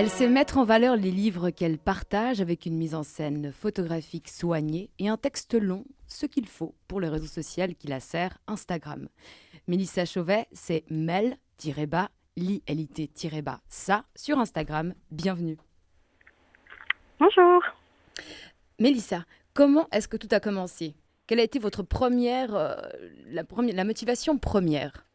Elle sait mettre en valeur les livres qu'elle partage avec une mise en scène photographique soignée et un texte long, ce qu'il faut pour le réseau social qui la sert, Instagram. Mélissa Chauvet, c'est mel-bas, li-lit-bas, ça, sur Instagram. Bienvenue. Bonjour. Mélissa, comment est-ce que tout a commencé? Quelle a été votre première, euh, la, première la motivation première?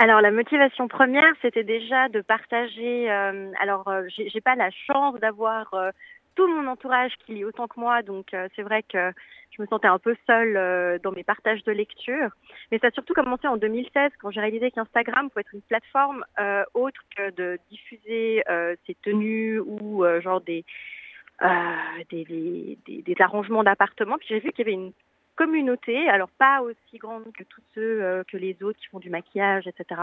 Alors la motivation première, c'était déjà de partager. Euh, alors euh, j'ai pas la chance d'avoir euh, tout mon entourage qui lit autant que moi, donc c'est vrai que je me sentais un peu seule dans mes partages de lecture. Mais ça a surtout commencé en 2016 quand j'ai réalisé qu'Instagram pouvait être une plateforme autre que de diffuser ses tenues ou genre des, des, arrangements d'appartements. Puis j'ai vu qu'il y avait une communauté, alors pas aussi grande que tous ceux euh, que les autres qui font du maquillage, etc.,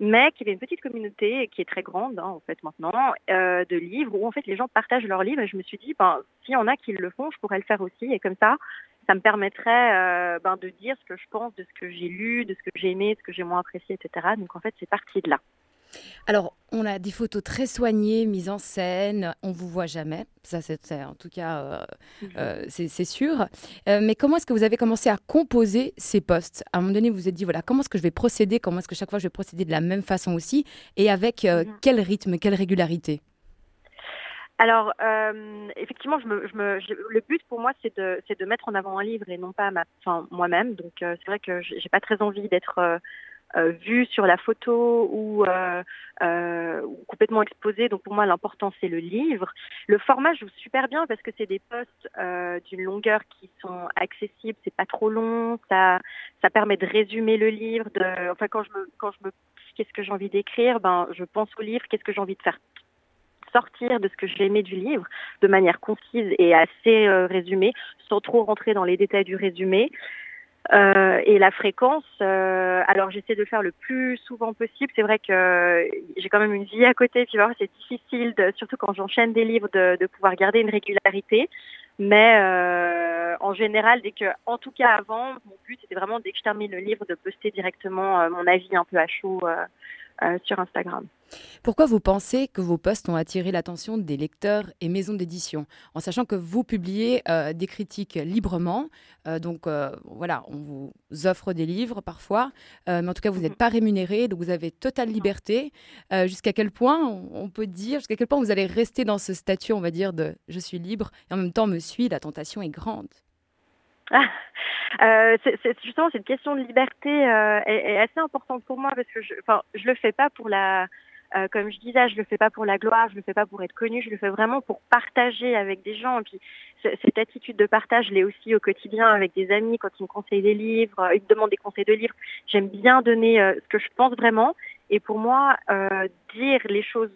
mais qui avait une petite communauté qui est très grande hein, en fait maintenant euh, de livres où en fait les gens partagent leurs livres et je me suis dit ben s'il y en a qui le font, je pourrais le faire aussi et comme ça ça me permettrait euh, ben, de dire ce que je pense de ce que j'ai lu, de ce que j'ai aimé, de ce que j'ai moins apprécié, etc. Donc en fait c'est parti de là. Alors, on a des photos très soignées, mises en scène. On vous voit jamais. Ça, c'est en tout cas, euh, mhm. euh, c'est sûr. Euh, mais comment est-ce que vous avez commencé à composer ces postes À un moment donné, vous vous êtes dit voilà, comment est-ce que je vais procéder? Comment est-ce que chaque fois je vais procéder de la même façon aussi? Et avec mhm. quel rythme, quelle régularité? Alors, effectivement, je me, je me, le but pour moi, c'est de, de, mettre en avant un livre et non pas ma, moi-même. Donc, c'est vrai que j'ai pas très envie d'être euh, vu sur la photo euh, euh, ou, complètement exposé. Donc pour moi, l'important, c'est le livre. Le format joue super bien parce que c'est des posts d'une longueur qui sont accessibles, c'est pas trop long, ça, ça permet de résumer le livre. De, enfin, quand je me, quand je me qu'est-ce que j'ai envie d'écrire, ben, je pense au livre, qu'est-ce que j'ai envie de faire sortir de ce que j'ai aimé du livre de manière concise et assez résumée, sans trop rentrer dans les détails du résumé. Euh, et la fréquence, euh, alors j'essaie de le faire le plus souvent possible. C'est vrai que j'ai quand même une vie à côté, puis c'est difficile, surtout quand j'enchaîne des livres, de, pouvoir garder une régularité. Mais euh, en général, dès que, en tout cas avant, mon but c'était vraiment dès que je termine le livre de poster directement mon avis un peu à chaud sur Instagram. Pourquoi vous pensez que vos posts ont attiré l'attention des lecteurs et maisons d'édition En sachant que vous publiez euh, des critiques librement, euh, donc voilà, on vous offre des livres parfois, mais en tout cas vous n'êtes mhm. pas rémunéré, donc vous avez totale liberté. jusqu'à quel point on peut dire, jusqu'à quel point vous allez rester dans ce statut, on va dire, de je suis libre et en même temps me suis, la tentation est grande? Euh, c'est, justement cette question de liberté euh, est, est, assez importante pour moi parce que je, enfin, je le fais pas pour la, euh, comme je disais, je le fais pas pour la gloire, je le fais pas pour être connu, je le fais vraiment pour partager avec des gens. Et puis cette attitude de partage, je l'ai aussi au quotidien avec des amis quand ils me conseillent des livres, ils me demandent des conseils de livres. J'aime bien donner ce que je pense vraiment et pour moi, euh, dire les choses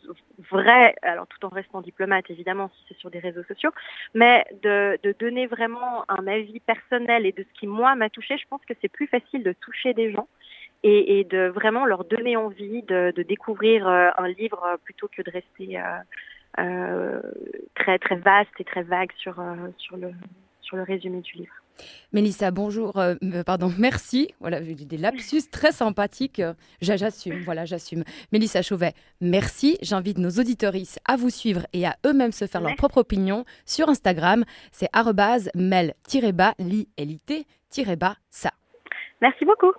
vraies, alors tout en restant diplomate évidemment si c'est sur des réseaux sociaux, mais de, de, donner vraiment un avis personnel et de ce qui moi m'a touché, je pense que c'est plus facile de toucher des gens et, et de vraiment leur donner envie de, de découvrir euh, un livre plutôt que de rester euh, euh, très très vaste et très vague sur, euh, sur, le, sur le résumé du livre. Mélissa, bonjour, euh, pardon, merci. Voilà, j'ai des lapsus très sympathiques. J'assume, voilà, j'assume. Mélissa Chauvet, merci. J'invite nos auditoristes à vous suivre et à eux-mêmes se faire leur propre opinion sur Instagram. C'est mel-bas, li, ça. Merci beaucoup.